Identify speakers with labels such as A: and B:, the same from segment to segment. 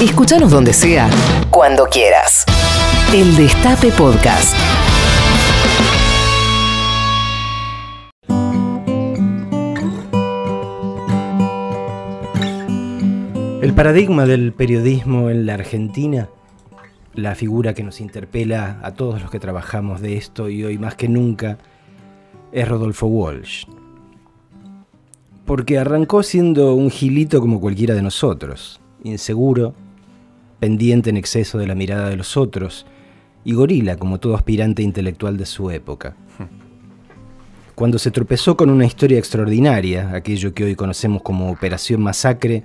A: Escúchanos donde sea, cuando quieras. El Destape Podcast.
B: El paradigma del periodismo en la Argentina, la figura que nos interpela a todos los que trabajamos de esto y hoy más que nunca, es Rodolfo Walsh. Porque arrancó siendo un gilito como cualquiera de nosotros, inseguro, pendiente en exceso de la mirada de los otros, y gorila como todo aspirante intelectual de su época. Cuando se tropezó con una historia extraordinaria, aquello que hoy conocemos como Operación Masacre,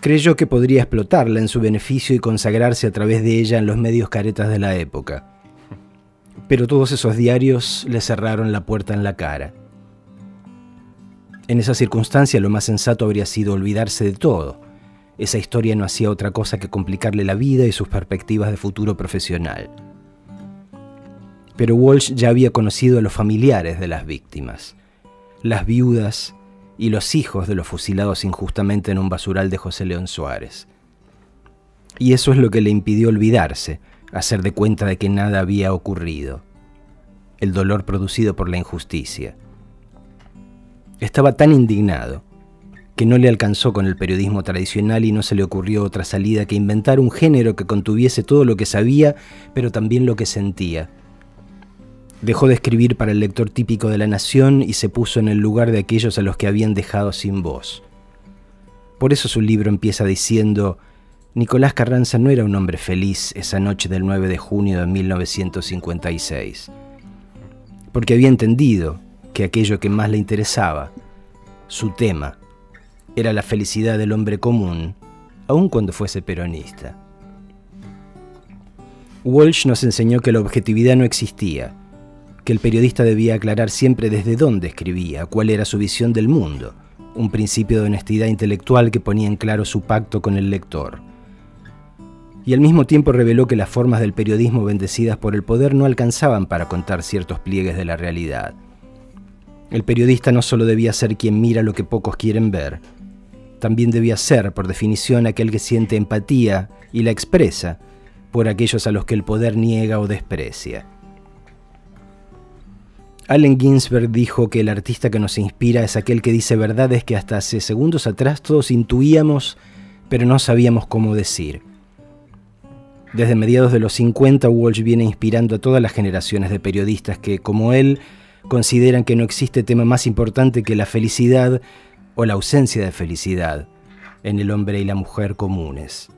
B: creyó que podría explotarla en su beneficio y consagrarse a través de ella en los medios caretas de la época. Pero todos esos diarios le cerraron la puerta en la cara. En esa circunstancia lo más sensato habría sido olvidarse de todo. Esa historia no hacía otra cosa que complicarle la vida y sus perspectivas de futuro profesional. Pero Walsh ya había conocido a los familiares de las víctimas, las viudas y los hijos de los fusilados injustamente en un basural de José León Suárez. Y eso es lo que le impidió olvidarse, hacer de cuenta de que nada había ocurrido, el dolor producido por la injusticia. Estaba tan indignado que no le alcanzó con el periodismo tradicional y no se le ocurrió otra salida que inventar un género que contuviese todo lo que sabía, pero también lo que sentía. Dejó de escribir para el lector típico de la nación y se puso en el lugar de aquellos a los que habían dejado sin voz. Por eso su libro empieza diciendo, Nicolás Carranza no era un hombre feliz esa noche del 9 de junio de 1956, porque había entendido que aquello que más le interesaba, su tema, era la felicidad del hombre común, aun cuando fuese peronista. Walsh nos enseñó que la objetividad no existía, que el periodista debía aclarar siempre desde dónde escribía, cuál era su visión del mundo, un principio de honestidad intelectual que ponía en claro su pacto con el lector. Y al mismo tiempo reveló que las formas del periodismo bendecidas por el poder no alcanzaban para contar ciertos pliegues de la realidad. El periodista no solo debía ser quien mira lo que pocos quieren ver, también debía ser, por definición, aquel que siente empatía y la expresa por aquellos a los que el poder niega o desprecia. Allen Ginsberg dijo que el artista que nos inspira es aquel que dice verdades que hasta hace segundos atrás todos intuíamos, pero no sabíamos cómo decir. Desde mediados de los 50, Walsh viene inspirando a todas las generaciones de periodistas que, como él, consideran que no existe tema más importante que la felicidad o la ausencia de felicidad en el hombre y la mujer comunes.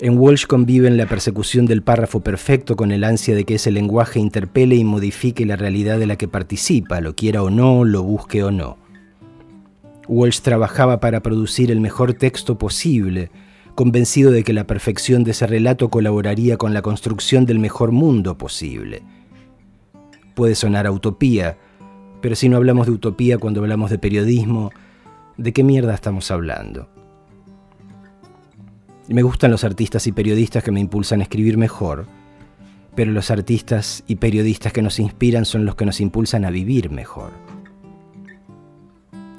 B: En Walsh conviven la persecución del párrafo perfecto con el ansia de que ese lenguaje interpele y modifique la realidad de la que participa, lo quiera o no, lo busque o no. Walsh trabajaba para producir el mejor texto posible, convencido de que la perfección de ese relato colaboraría con la construcción del mejor mundo posible. Puede sonar a utopía, pero si no hablamos de utopía cuando hablamos de periodismo, ¿de qué mierda estamos hablando? Me gustan los artistas y periodistas que me impulsan a escribir mejor, pero los artistas y periodistas que nos inspiran son los que nos impulsan a vivir mejor.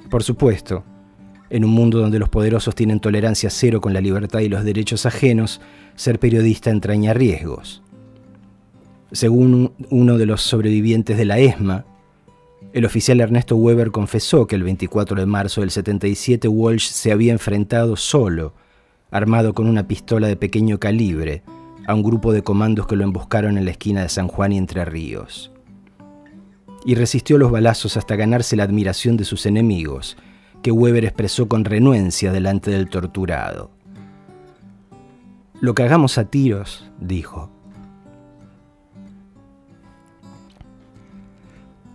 B: Por supuesto, en un mundo donde los poderosos tienen tolerancia cero con la libertad y los derechos ajenos, ser periodista entraña riesgos. Según uno de los sobrevivientes de la ESMA, el oficial Ernesto Weber confesó que el 24 de marzo del 77 Walsh se había enfrentado solo, armado con una pistola de pequeño calibre, a un grupo de comandos que lo emboscaron en la esquina de San Juan y Entre Ríos. Y resistió los balazos hasta ganarse la admiración de sus enemigos, que Weber expresó con renuencia delante del torturado. Lo que hagamos a tiros, dijo,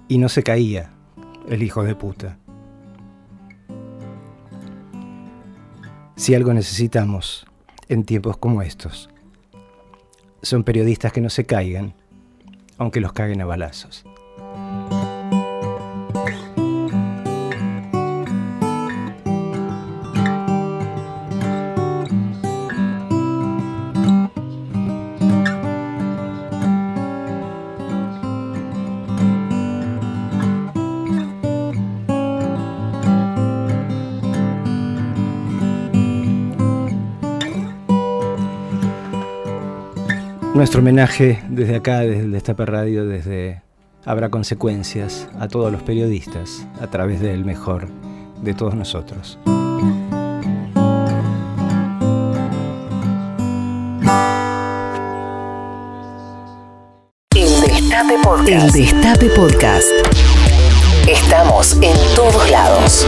B: Y no se caía, el hijo de puta. Si algo necesitamos en tiempos como estos, son periodistas que no se caigan, aunque los caguen a balazos. Nuestro homenaje desde acá, desde el Destape Radio, desde Habrá Consecuencias, a todos los periodistas, a través del mejor de todos nosotros.
A: El Destape Podcast. El Destape Podcast. Estamos en todos lados.